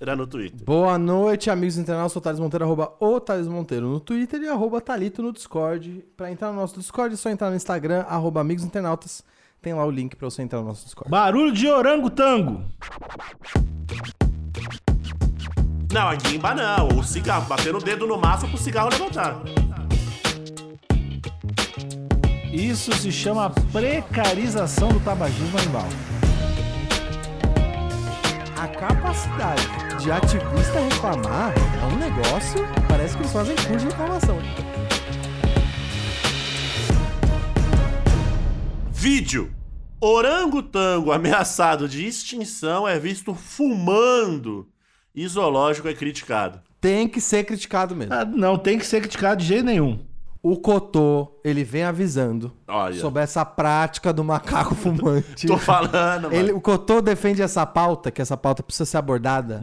Cotoseira no Twitter. Boa noite, amigos internautas. Sou o Thales Monteiro, arroba o Thales Monteiro no Twitter e arroba Thalito no Discord. Pra entrar no nosso Discord é só entrar no Instagram, arroba amigos internautas. Tem lá o link pra você entrar no nosso Discord. Barulho de orangotango. Não, a guimba não. O cigarro, batendo o dedo no maço pro cigarro levantar. Isso se chama precarização do tabagismo animal. A capacidade de ativista reclamar é um negócio. Parece que eles fazem curso de reclamação. Vídeo. Orangotango ameaçado de extinção é visto fumando. E zoológico é criticado. Tem que ser criticado mesmo. Ah, não tem que ser criticado de jeito nenhum. O Cotô, ele vem avisando Olha. sobre essa prática do macaco fumante. Tô falando, mano. Ele, o Cotô defende essa pauta, que essa pauta precisa ser abordada.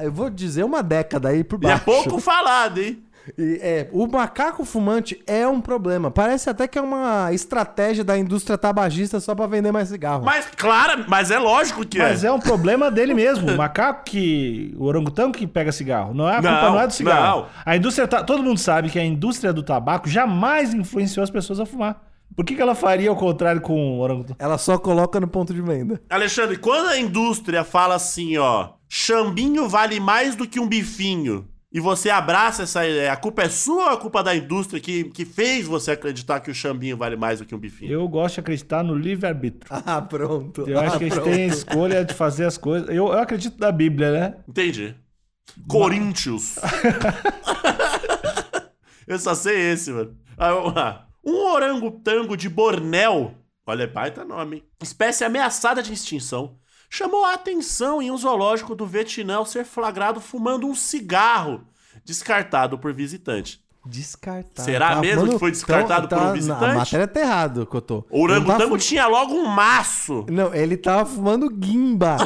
Eu vou dizer uma década aí por E é baixo. pouco falado, hein? E, é, o macaco fumante é um problema. Parece até que é uma estratégia da indústria tabagista só pra vender mais cigarro. Mas, claro, mas é lógico que Mas é. é um problema dele mesmo. O macaco que. O orangotango que pega cigarro. Não é a Não, culpa, não é do cigarro. não. A indústria. Todo mundo sabe que a indústria do tabaco jamais influenciou as pessoas a fumar. Por que, que ela faria ao contrário com o orangotango? Ela só coloca no ponto de venda. Alexandre, quando a indústria fala assim, ó, chambinho vale mais do que um bifinho, e você abraça essa ideia, a culpa é sua ou a culpa da indústria que, que fez você acreditar que o chambinho vale mais do que um bifinho? Eu gosto de acreditar no livre-arbítrio. Ah, pronto. Eu acho ah, que a gente pronto. tem a escolha de fazer as coisas. Eu, eu acredito na Bíblia, né? Entendi. Corinthians. Eu só sei esse, mano. Ah, vamos lá. Um orangotango de Bornéu, olha, baita nome, hein? espécie ameaçada de extinção, chamou a atenção em um zoológico do Vietnã ao ser flagrado fumando um cigarro descartado por visitante. Descartado. Será mesmo que foi descartado por um A visitante? matéria tá errado, Cotô. O orangotango tá tinha logo um maço. não, ele tava fumando guimba.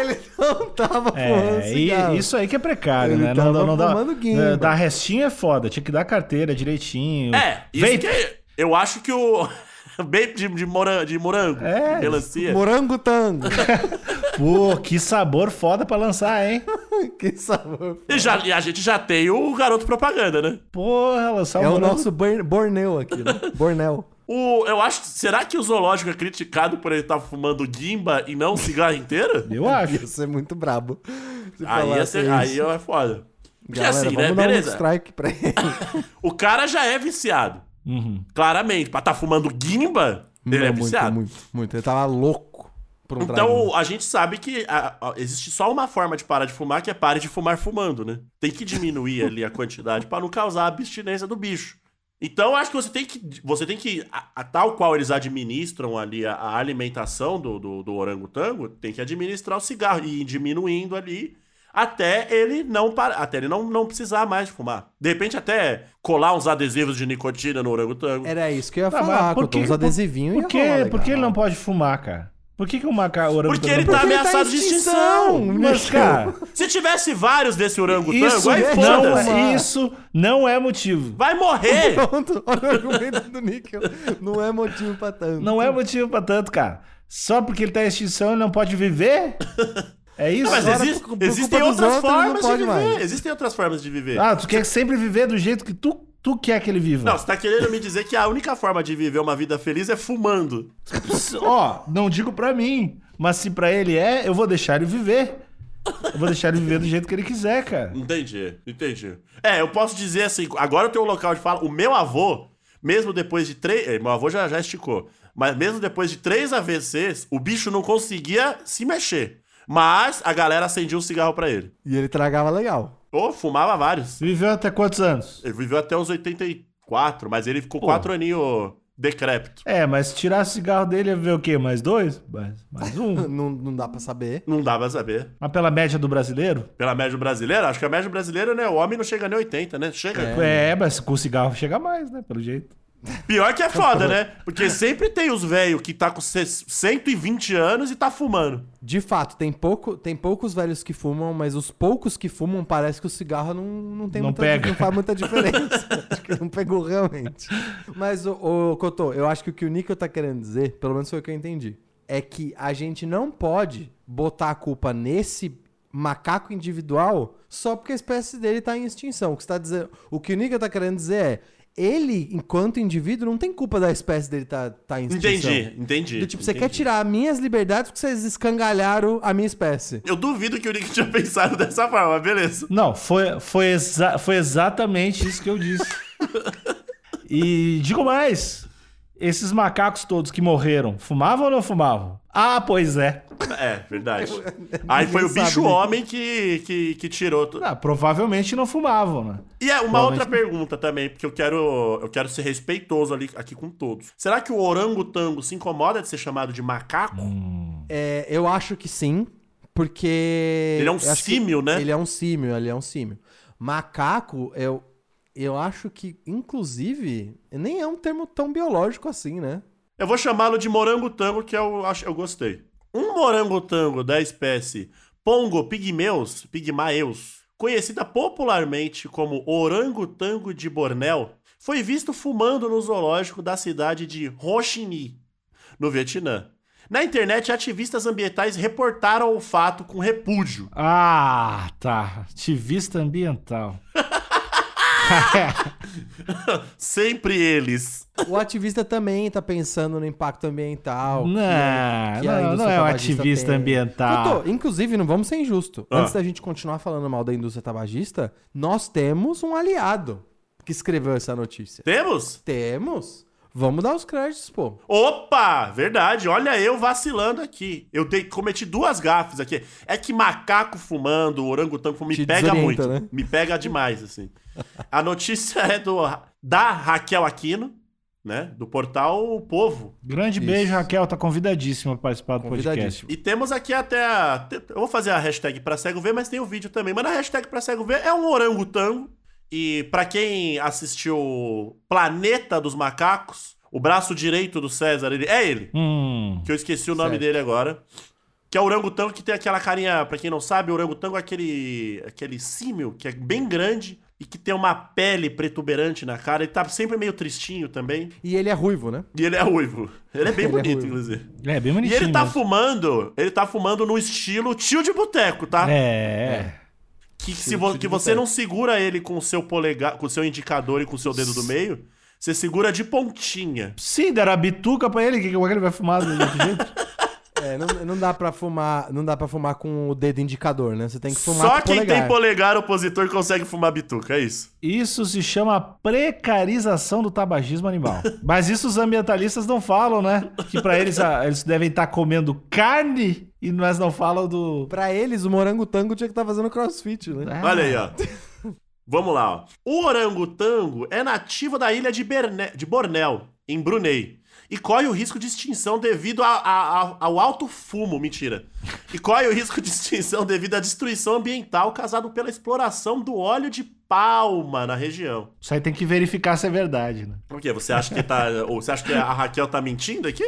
ele não tava fumando É, cigarro. isso aí que é precário, Ele né? tava Não, não, não dá. fumando guimba. é, Dar restinho é foda. Tinha que dar carteira direitinho. É, isso Vape. que eu acho que o vape de, de, morango, de morango, É. melancia. Morangotango. Pô, que sabor foda pra lançar, hein? que sabor. E, já- e a gente já tem o garoto propaganda, né? Porra, lançar É o morango- nosso Bor- Borneu aqui, né? Bornel. O, eu acho. Será que o zoológico é criticado por ele estar fumando guimba e não cigarro inteiro? Eu acho. Ia ser muito brabo. se Aí, ia ser, aí é foda. Porque Galera, assim, né? vamos dar um Beleza. strike pra ele. O cara já é viciado. Uhum. Claramente. Pra estar fumando guimba, ele é muito, viciado. muito, muito. Ele tava louco por um Então, a gente sabe que a- a- existe só uma forma de parar de fumar, que é pare de fumar fumando, né? Tem que diminuir ali a quantidade pra não causar a abstinência do bicho. Então, eu acho que você tem que, você tem que a, a tal qual eles administram ali a, a alimentação do, do, do orangotango, tem que administrar o cigarro e ir diminuindo ali até ele não para, até ele não, não precisar mais de fumar. De repente, até colar uns adesivos de nicotina no orangotango. Era isso que eu ia Tá, falar, mas por com que- uns adesivinhos Por, ia que, rolar legal. por que ele não pode fumar, cara? Por que, que o macaco orangotango Porque ele tá pode- ele tá ameaçado em de extinção, extinção. Mas, cara, Se tivesse vários desse orangotango, isso aí não, foda-se. é, isso não é motivo. Vai morrer! Pronto, o argumento do Níquel. Não é motivo pra tanto. Não é motivo pra tanto, cara. Só porque ele tá em extinção ele não pode viver? É isso? Mas Agora, existe- por- por existem outras outros, não formas de viver. mais. Existem outras formas de viver. Ah, tu quer sempre viver do jeito que tu, tu quer que ele viva. Não, você tá querendo me dizer que a única forma de viver uma vida feliz é fumando. Ó, não digo pra mim, mas se pra ele é, eu vou deixar ele viver. Eu vou deixar ele viver do jeito que ele quiser, cara. Entendi, entendi. É, eu posso dizer assim, agora eu tenho um local de fala. O meu avô, mesmo depois de três. eh, Meu avô já, já esticou. Mas mesmo depois de três AVCs, o bicho não conseguia se mexer. Mas a galera acendia um cigarro pra ele. E ele tragava legal. Pô, fumava vários. Viveu até quantos anos? Ele viveu até os 84, mas ele ficou Pô. quatro aninhos decrépito. É, mas tirar o cigarro dele ia ver o quê? Mais dois? Mais, mais um? Não, não dá pra saber. Não dá pra saber. mas pela média do brasileiro? Pela média brasileira, acho que a média brasileira, né? O homem não chega nem 80, né? Chega. É, mas com o cigarro chega mais, né? Pelo jeito. Pior que é foda, né? Porque sempre tem os velhos que tá com 120 anos e tá fumando. De fato, tem, pouco, tem poucos velhos que fumam, mas os poucos que fumam parece que o cigarro não, não tem Não muita, pega. não faz muita diferença. acho que não pegou realmente. Mas, ô, ô Cotô, eu acho que o que o Nico tá querendo dizer, pelo menos foi o que eu entendi, é que a gente não pode botar a culpa nesse macaco individual só porque a espécie dele tá em extinção. O que, você tá dizendo, o, que o Nico tá querendo dizer é, ele, enquanto indivíduo, não tem culpa da espécie dele tá, tá em extinção. Entendi, entendi. Do tipo, você entendi. quer tirar minhas liberdades porque vocês escangalharam a minha espécie. Eu duvido que o Nick tinha pensado dessa forma, beleza. Não, foi, foi, exa- foi exatamente isso que eu disse. E digo mais: esses macacos todos que morreram, fumavam ou não fumavam? Ah, pois é. É, verdade. Aí foi o bicho né? homem que, que, que tirou. tu- Ah, provavelmente não fumavam, né? E é uma outra pergunta também, porque eu quero, eu quero ser respeitoso ali, aqui com todos. Será que o orangotango se incomoda de ser chamado de macaco? É, eu acho que sim, porque. Ele é um símio, né? Ele é um símio, ele é um símio. Macaco, eu, eu acho que, inclusive, nem é um termo tão biológico assim, né? Eu vou chamá-lo de morangotango, que eu, acho, eu gostei. Um morangotango da espécie Pongo pygmeus, pigmaeus, conhecida popularmente como orangotango de Bornéu, foi visto fumando no zoológico da cidade de Ho Chi Minh, no Vietnã. Na internet, ativistas ambientais reportaram o fato com repúdio. Ah, tá. Ativista ambiental. Sempre eles. O ativista também tá pensando no impacto ambiental. que Não, que a não, não é um tabagista ativista tem. ambiental. Doutor, inclusive, não vamos ser injusto. Ah. Antes da gente continuar falando mal da indústria tabagista, nós temos um aliado que escreveu essa notícia. Temos? Temos? Vamos dar os créditos, pô. Opa, verdade. Olha eu vacilando aqui. Eu dei, cometi duas gafes aqui. É que macaco fumando, orangotango fumando, me Te pega muito. né? Me pega demais, assim. A notícia é do da Raquel Aquino, né? Do portal O Povo. Grande Isso. beijo, Raquel. Tá convidadíssima para participar do podcast. E temos aqui até a... Eu vou fazer a hashtag pra cego ver, mas tem o vídeo também. Mas a hashtag pra cego ver é um orangotango. E pra quem assistiu Planeta dos Macacos, o braço direito do César, ele, é ele. Hum. que eu esqueci o nome Certo. dele agora. Que é o orangotango que tem aquela carinha, pra quem não sabe, o orangotango é aquele, aquele símio que é bem grande e que tem uma pele protuberante na cara. Ele tá sempre meio tristinho também. E ele é ruivo, né? E ele é ruivo. Ele é bem Ele é bonito, ruivo. inclusive. É, bem E bonitinho. ele tá mesmo. fumando, ele tá fumando no estilo tio de boteco, tá? É. Que, se Tio- vo- que você não segura ele com o seu polegar, com o seu indicador e com o seu dedo do meio, você segura de pontinha. Se der a bituca pra ele, que, como é que ele vai fumar do jeito? É, não, não dá pra fumar, não dá para fumar com o dedo indicador, né? Você tem que fumar Só com o quem polegar. tem polegar opositor consegue fumar bituca, é isso. Isso se chama precarização do tabagismo animal. Mas isso os ambientalistas não falam, né? Que pra eles ah, eles devem estar comendo carne e nós não falam do. Pra eles, o morangotango tinha que estar fazendo crossfit, né? Ah, Olha aí, ó. Vamos lá, ó. O orangotango é nativo da ilha de, Berne... de Bornéu, em Brunei. E corre o risco de extinção devido a- a- a- ao alto fumo, mentira. E corre o risco de extinção devido à destruição ambiental causada pela exploração do óleo de palma na região. Isso aí tem que verificar se é verdade, né? Por quê? Você acha que tá. Ou você acha que a Raquel tá mentindo aqui?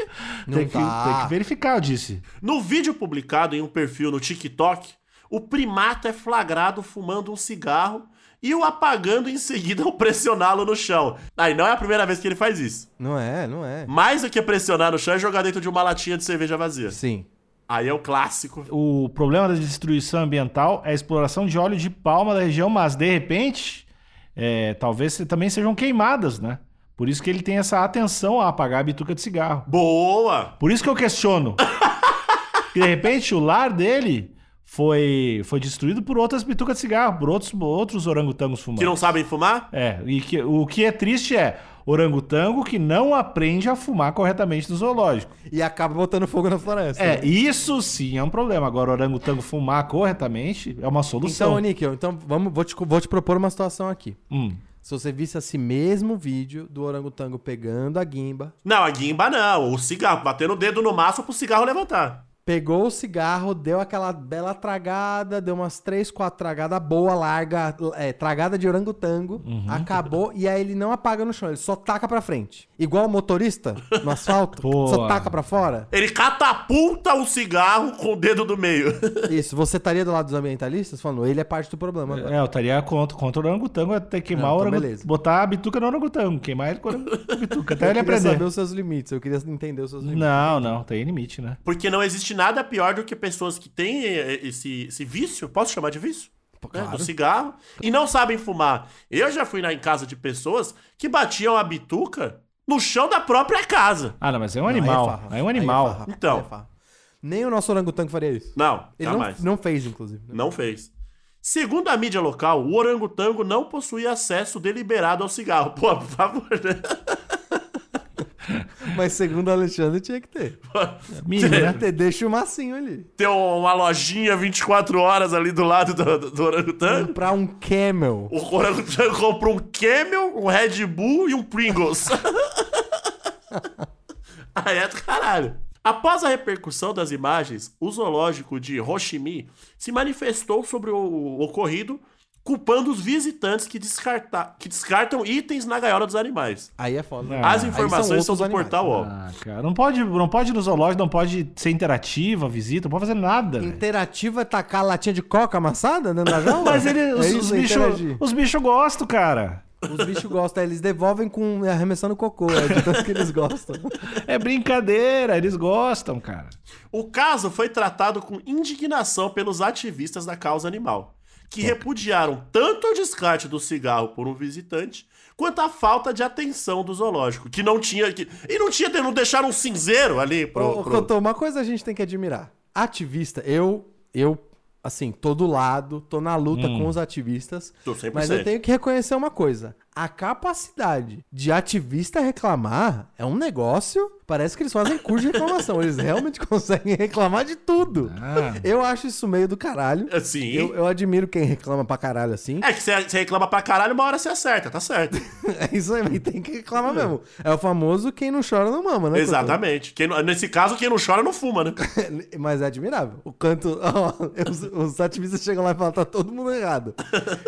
Não tem, que, tá. tem que verificar, eu disse. No vídeo publicado em um perfil no TikTok, o primata é flagrado fumando um cigarro e o apagando em seguida ao pressioná-lo no chão. Aí não é a primeira vez que ele faz isso. Não é, não é. Mais do que pressionar no chão é jogar dentro de uma latinha de cerveja vazia. Sim. Aí é o clássico. O problema da destruição ambiental é a exploração de óleo de palma da região, mas de repente, é, talvez também sejam queimadas, né? Por isso que ele tem essa atenção a apagar a bituca de cigarro. Boa! Por isso que eu questiono. que de repente o lar dele foi, foi destruído por outras bitucas de cigarro, por outros, outros orangotangos fumantes. Que não sabem fumar? É, e que, o que é triste é orangotango que não aprende a fumar corretamente no zoológico. E acaba botando fogo na floresta. É, né? isso sim é um problema. Agora, o orangotango fumar corretamente é uma Então, solução. Níquel, então vamos, vou, te, vou te propor uma situação aqui. Hum. Se você visse esse mesmo vídeo do orangotango pegando a guimba, Não, a guimba não. O cigarro, batendo o dedo no maço pro cigarro levantar. Pegou o cigarro, deu aquela bela tragada, deu umas três, quatro tragadas boa, larga, é, tragada de orangotango, acabou, e aí ele não apaga no chão, ele só taca pra frente. Igual o motorista no asfalto, só taca pra fora. Ele catapulta o cigarro com o dedo do meio. Isso, você estaria do lado dos ambientalistas falando, ele é parte do problema agora. É, eu estaria contra, contra o orangotango até queimar Não, o então orangotango. beleza. Botar a bituca no orangotango, queimar ele com a bituca, até Eu ele queria aprender. saber os seus limites, eu queria entender os seus limites. Não, não, tem limite, né? Porque não existe nada pior do que pessoas que têm eh, esse, esse vício, posso chamar de vício? Né, claro. Do cigarro, e não sabem fumar. Eu já fui na, em casa de pessoas que batiam a bituca no chão da própria casa. Ah, não, mas é um Não, aí animal. farra. É um Aí animal. farra. Então. Aí é. Nem o nosso orangotango faria isso. Não, Ele não, jamais. não fez, inclusive. Não fez. Segundo a mídia local, o orangotango não possuía acesso deliberado ao cigarro. Pô, por favor, né? Mas segundo o Alexandre, tinha que ter. Mínimo, né? Ter, deixa o massinho ali. Tem uma lojinha 24 horas ali do lado do, do, do orangotango. Comprar um camel. O orangotango comprou um Camel, um Red Bull e um Pringles. Aí é do caralho. Após a repercussão das imagens, o zoológico de Hoshimi se manifestou sobre o ocorrido, culpando os visitantes que, descarta, que descartam itens na gaiola dos animais. Aí é foda. Ah, As informações são outros do animais. portal UOL. Ah, cara, não pode, não pode ir no zoológico, não pode ser interativa, visita, não pode fazer nada. Interativa é tacar latinha de coca amassada dentro da jaula? Mas ele, É os, é bichos os bichos gostam, cara. Os bichos gostam, eles devolvem com arremessando cocô, é de tanto que eles gostam. É brincadeira, eles gostam, cara. O caso foi tratado com indignação pelos ativistas da causa animal, que repudiaram tanto o descarte do cigarro por um visitante, quanto a falta de atenção do zoológico, que não tinha. Que, e não tinha, não deixaram um cinzeiro ali pro. Ô, ô, pro- Cotô, uma coisa a gente tem que admirar. Ativista, eu, eu, assim, tô do lado, tô na luta com os ativistas. Tô 100%. Mas eu tenho que reconhecer uma coisa. A capacidade de ativista reclamar é um negócio. Parece que eles fazem curso de reclamação. Eles realmente conseguem reclamar de tudo. Ah. Eu acho isso meio do caralho. Assim. Eu, eu admiro quem reclama pra caralho assim. É que você reclama pra caralho, uma hora você acerta, tá certo. É isso aí, tem que reclamar mesmo. É o famoso quem não chora não mama, né? Exatamente. Quem nesse caso, quem não chora não fuma, né? Mas é admirável. O canto. ó, os, os ativistas chegam lá e falam: tá todo mundo errado.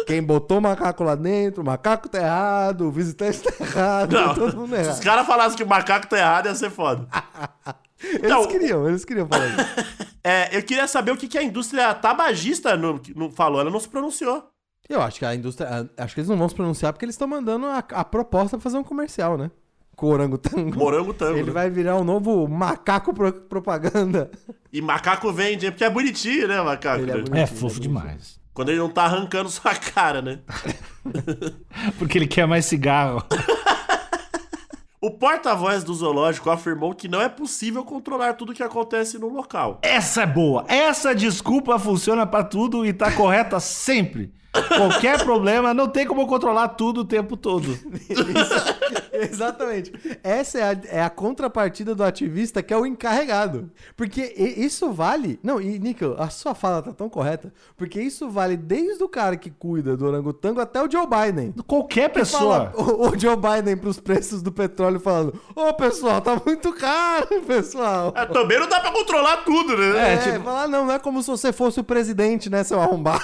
Quem botou o macaco lá dentro, o macaco tá errado, o visitante tá errado, Não. todo mundo Se os errado. caras falassem que o macaco tá errado, ia ser foda. Eles Então, queriam, eles queriam falar isso. É, eu queria saber o que, que a indústria tabagista não, não falou. Ela não se pronunciou. Eu acho que a indústria. Acho que eles não vão se pronunciar porque eles estão mandando a, a proposta pra fazer um comercial, né? Com orangotango. Morango tango. Ele né? vai virar um novo macaco pro- propaganda. E macaco vende, porque é bonitinho, né, macaco? Ele é bonito. É Mentira, fofo mentira. demais. Quando ele não tá arrancando sua cara, né? Porque ele quer mais cigarro. O porta-voz do zoológico afirmou que não é possível controlar tudo que acontece no local. Essa é boa. Essa desculpa funciona pra tudo e tá correta sempre. Qualquer problema, não tem como controlar tudo o tempo todo. Isso- exatamente. Essa é a, é a contrapartida do ativista que é o encarregado. Porque isso vale. Não, e Nico, a sua fala tá tão correta. Porque isso vale desde o cara que cuida do orangotango até o Joe Biden. Qualquer pessoa. O, o Joe Biden pros preços do petróleo falando: Ô pessoal, tá muito caro, pessoal. É, também não dá pra controlar tudo, né? É, tipo- falar, não, não é como se você fosse o presidente, né, seu arrombado.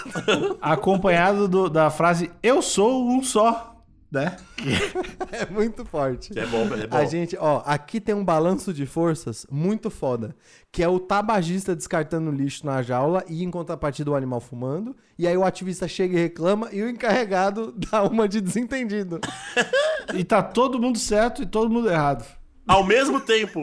Acompanhado do- da frase Eu sou um só. Né? É muito forte. É bom, é bom. A gente, ó, aqui tem um balanço de forças muito foda, que é o tabagista descartando lixo na jaula e em contrapartida o animal fumando, e aí o ativista chega e reclama e o encarregado dá uma de desentendido. E tá todo mundo certo e todo mundo errado. Ao mesmo tempo.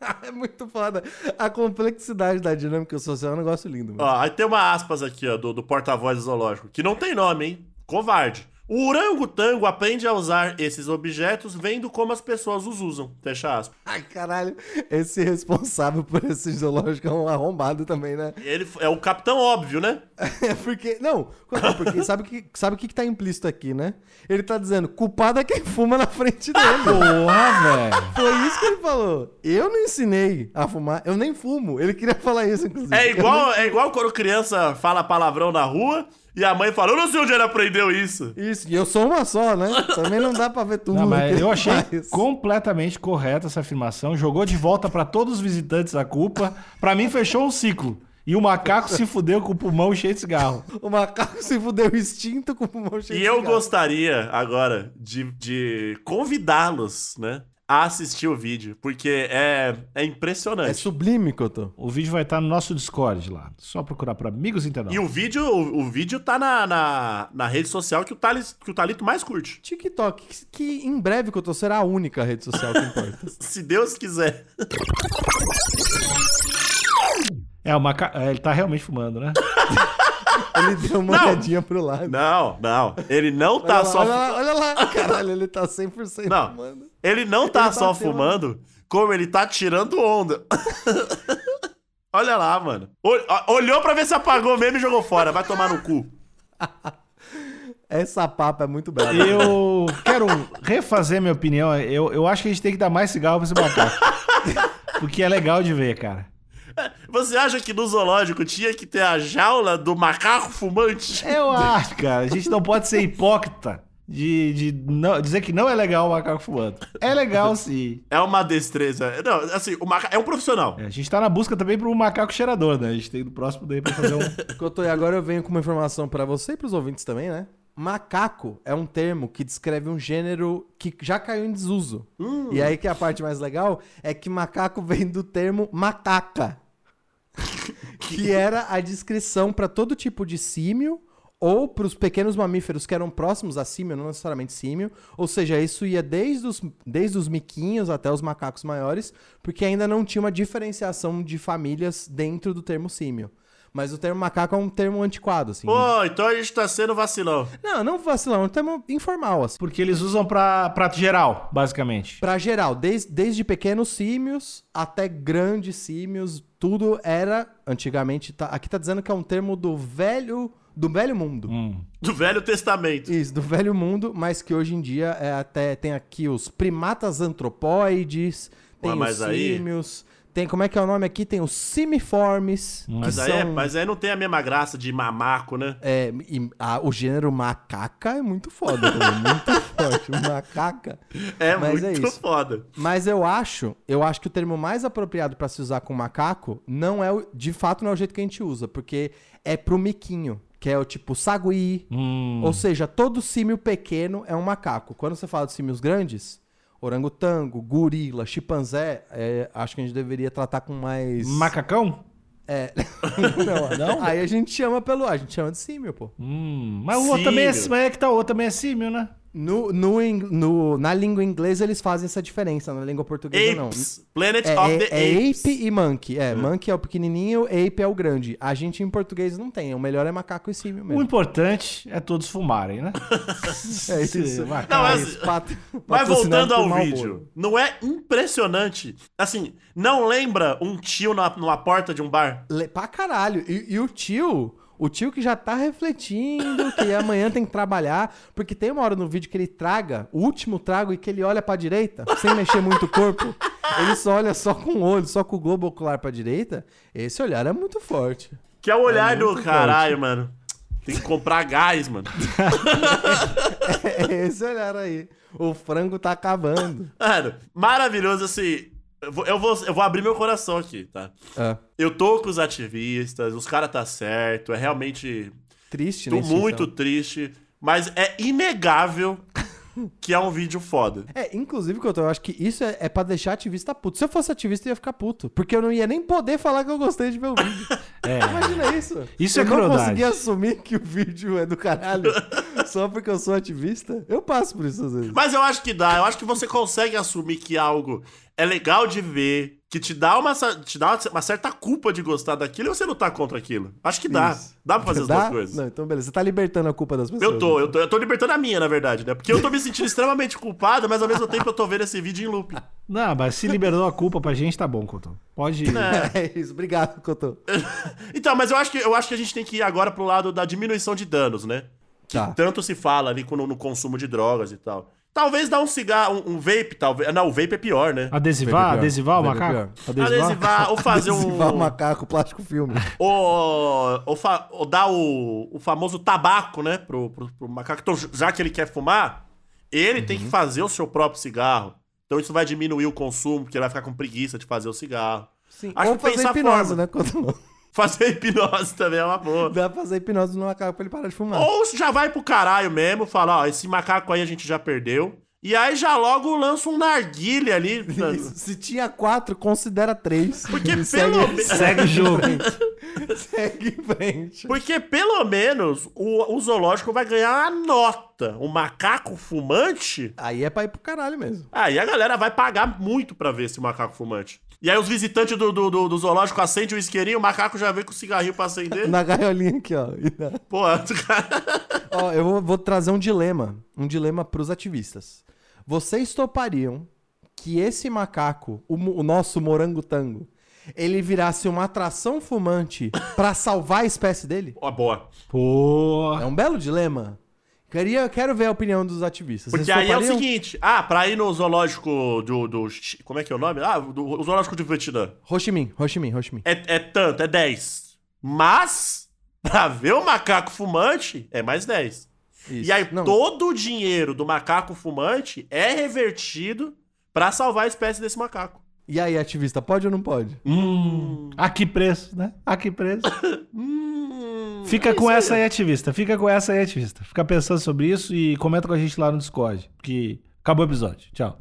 é muito foda. A complexidade da dinâmica social é um negócio lindo, mano. Ó, aí tem uma aspas aqui, ó, do, do porta-voz zoológico, que não tem nome, hein? Covarde. O orangotango aprende a usar esses objetos vendo como as pessoas os usam. Fecha aspas. Ai, caralho, esse responsável por esse zoológico é um arrombado também, né? Ele é o capitão óbvio, né? É porque. Não, porque sabe o que, sabe o que que tá implícito aqui, né? Ele tá dizendo, culpado é quem fuma na frente dele. Porra, velho. Foi isso que ele falou. Eu não ensinei a fumar, eu nem fumo. Ele queria falar isso, inclusive. É igual, é igual quando criança fala palavrão na rua E a mãe fala, eu não sei onde ele aprendeu isso. Isso, e eu sou uma só, né? Também não dá pra ver tudo. Não, mas ele eu achei faz. completamente correta essa afirmação. Jogou de volta pra todos os visitantes a culpa. Pra mim, fechou um ciclo. E o macaco se fudeu com o pulmão cheio de cigarro. O macaco se fudeu extinto com o pulmão cheio E de eu cigarro. gostaria agora de, de convidá-los, né? A assistir o vídeo, porque é, é É impressionante. sublime, Cotô. O vídeo vai estar no nosso Discord lá. Só procurar pra Amigos Internautas. E o vídeo, o, o vídeo tá na, na, na rede social que o, Thales, que o Thalito mais curte. TikTok, que, que em breve, Cotô, será a única rede social que importa. Se Deus quiser. É, o macaco. Ele tá realmente fumando, né? Ele deu uma Não. olhadinha pro lado. Não, não. Ele não Olha tá lá, só. olha lá, olha lá. Caralho, ele tá 100% Não. fumando. Ele não tá Ele só fumando, como ele tá tirando onda. Olha lá, mano. Olhou pra ver se apagou mesmo e jogou fora. Vai tomar no cu. Essa papa é muito brava. Eu quero refazer minha opinião. Eu, eu acho que a gente tem que dar mais cigarro pra esse macaco. Porque é legal de ver, cara. Você acha que no zoológico tinha que ter a jaula do macaco fumante? Eu acho, cara. A gente não pode ser hipócrita de, de não- dizer que não é legal o macaco fumando. É legal, sim. É uma destreza. Não, assim, o macaco é um profissional. É, a gente tá na busca também pro macaco cheirador, né? A gente tem no próximo daí pra fazer um. Cotô, e agora eu venho com uma informação pra você e pros ouvintes também, né? Macaco é um termo que descreve um gênero que já caiu em desuso. E aí que a parte mais legal é que macaco vem do termo macaca, que era a descrição pra todo tipo de símio ou para os pequenos mamíferos que eram próximos a símio, não necessariamente símio. Ou seja, isso ia desde os, desde os miquinhos até os macacos maiores, porque ainda não tinha uma diferenciação de famílias dentro do termo símio. Mas o termo macaco é um termo antiquado, assim. Pô, então a gente tá sendo vacilão. Não, não vacilão, é um termo informal, assim. Porque eles usam pra prato geral, basicamente. Pra geral, desde, desde pequenos símios até grandes símios, tudo era, antigamente, tá- aqui tá dizendo que é um termo do velho, do velho mundo. Hum. Do Velho Testamento. Isso, do velho mundo, mas que hoje em dia é até tem aqui os primatas antropóides, tem Ué, os mas aí- símios, tem como é que é o nome aqui? Tem os simiformes, que Mas aí, é- são mas aí não tem a mesma graça de mamaco, né? é, e a- o gênero macaca é muito foda, também, muito forte, macaca. É Mas é muito isso. foda. Mas eu acho, eu acho que o termo mais apropriado pra se usar com macaco não é, o, de fato, não é o jeito que a gente usa, porque é pro miquinho, que é o tipo sagui, Hum. ou seja, todo símio pequeno é um macaco. Quando você fala de símios grandes, orangotango, gorila, chimpanzé, é, acho que a gente deveria tratar com mais. Macacão? É. não, Não? Aí a gente chama pelo. A gente chama de símio, pô. Hum. Mas o outro também é, mas é que tá, o outro também é símio, né? No, no, no- na língua inglesa eles fazem essa diferença, na língua portuguesa não. Apes. Planet É, of é- the é Apes. ape e monkey. É, monkey é o pequenininho, ape é o grande. A gente em português não tem. O melhor é macaco e símio O mesmo. importante é todos fumarem, né? É isso. Macaco. Não, mas- isso, pat- Mas voltando ao vídeo, não é impressionante? Assim, não lembra um tio na, numa porta de um bar? Le- Pra caralho. E, e o tio, o tio que já tá refletindo que amanhã tem que trabalhar, porque tem uma hora no vídeo que ele traga o último trago e que ele olha pra direita, sem mexer muito o corpo. Ele só olha só com o olho, só com o globo ocular pra direita. Esse olhar é muito forte. Que é o olhar É do caralho, mano. Tem que comprar gás, mano. É esse olhar aí. O frango tá acabando. Mano, maravilhoso, assim. Eu vou, eu vou, eu vou abrir meu coração aqui, tá? Ah, Eu tô com os ativistas, os caras tá certo, é realmente. triste, Tô né? muito extinção. triste, mas é inegável que é um vídeo foda. É, inclusive, Couto, eu acho que isso é, é pra deixar ativista puto. Se eu fosse ativista, eu ia ficar puto. Porque eu não ia nem poder falar que eu gostei de ver o vídeo. É. Imagina isso. Isso eu é não crueldade. consegui assumir que o vídeo é do caralho só porque eu sou ativista. Eu passo por isso às vezes. Mas eu acho que dá, eu acho que você consegue assumir que algo é legal de ver, que te dá uma, te dá uma certa culpa de gostar daquilo e você lutar contra aquilo. Acho que dá. Isso. Dá pra fazer as Dá? duas coisas. Não, então beleza. Você tá libertando a culpa das pessoas. Eu tô, eu tô, eu tô libertando a minha, na verdade, né? Porque eu tô me sentindo extremamente culpado, mas ao mesmo tempo eu tô vendo esse vídeo em loop. Não, mas se liberou a culpa pra gente, tá bom, Couto. Pode. É isso. Obrigado, Couto. Então, mas eu acho que eu acho que a gente tem que ir agora pro lado da diminuição de danos, né? que Tá. tanto se fala ali no, no consumo de drogas e tal. Talvez dar um cigarro, um, um vape, talvez. Não, o vape é pior, né? Adesivar, Vape é pior. adesivar o é macaco? pior. Adesivar, ou fazer um. Adesivar o macaco, plástico filme. Ou, ou, fa- ou dar o, o famoso tabaco, né? Pro, pro, pro macaco. Então, já que ele quer fumar, ele tem que Uhum. fazer o seu próprio cigarro. Então isso vai diminuir o consumo, porque ele vai ficar com preguiça de fazer o cigarro. Sim. Acho Ou que fazer hipnose, forma. né? Quando- Fazer hipnose também é uma boa. Dá pra fazer hipnose no macaco pra ele parar de fumar. Ou já vai pro caralho mesmo, fala, ó, esse macaco aí a gente já perdeu. E aí já logo lança um narguile ali. Isso. Se tinha quatro, considera três. Porque E pelo me- Segue o jogo. Segue em frente. Porque pelo menos o, o zoológico vai ganhar a nota. O macaco fumante, Aí é pra ir pro caralho mesmo. aí a galera vai pagar muito pra ver esse macaco fumante. E aí os visitantes do, do, do- do zoológico acendem o isqueirinho, o macaco já vem com o cigarrinho pra acender. Na gaiolinha aqui, ó. E na- Pô, Ó, eu vou, vou trazer um dilema. Um dilema pros ativistas. Vocês topariam que esse macaco, o, o nosso morangotango, ele virasse uma atração fumante pra salvar a espécie dele? ó, boa. Pô. É um belo dilema. Queria, quero ver a opinião dos ativistas. Porque Vocês aí é o seguinte, ah, pra ir no zoológico do, do... Como é que é o nome? Ah, do, o zoológico de Vietnã. Ho Chi Minh, Ho Chi Minh, Ho Chi Minh. É, é tanto, é 10. Mas, pra ver o macaco fumante, é mais 10. Isso. E aí, Não, todo o dinheiro do macaco fumante é revertido pra salvar a espécie desse macaco. E aí, ativista, pode ou não pode? Hum. A que preço, né? A que preço. Hum, Fica é com essa aí, ativista. Fica com essa aí, ativista. Fica pensando sobre isso e comenta com a gente lá no Discord. Que acabou o episódio. Tchau.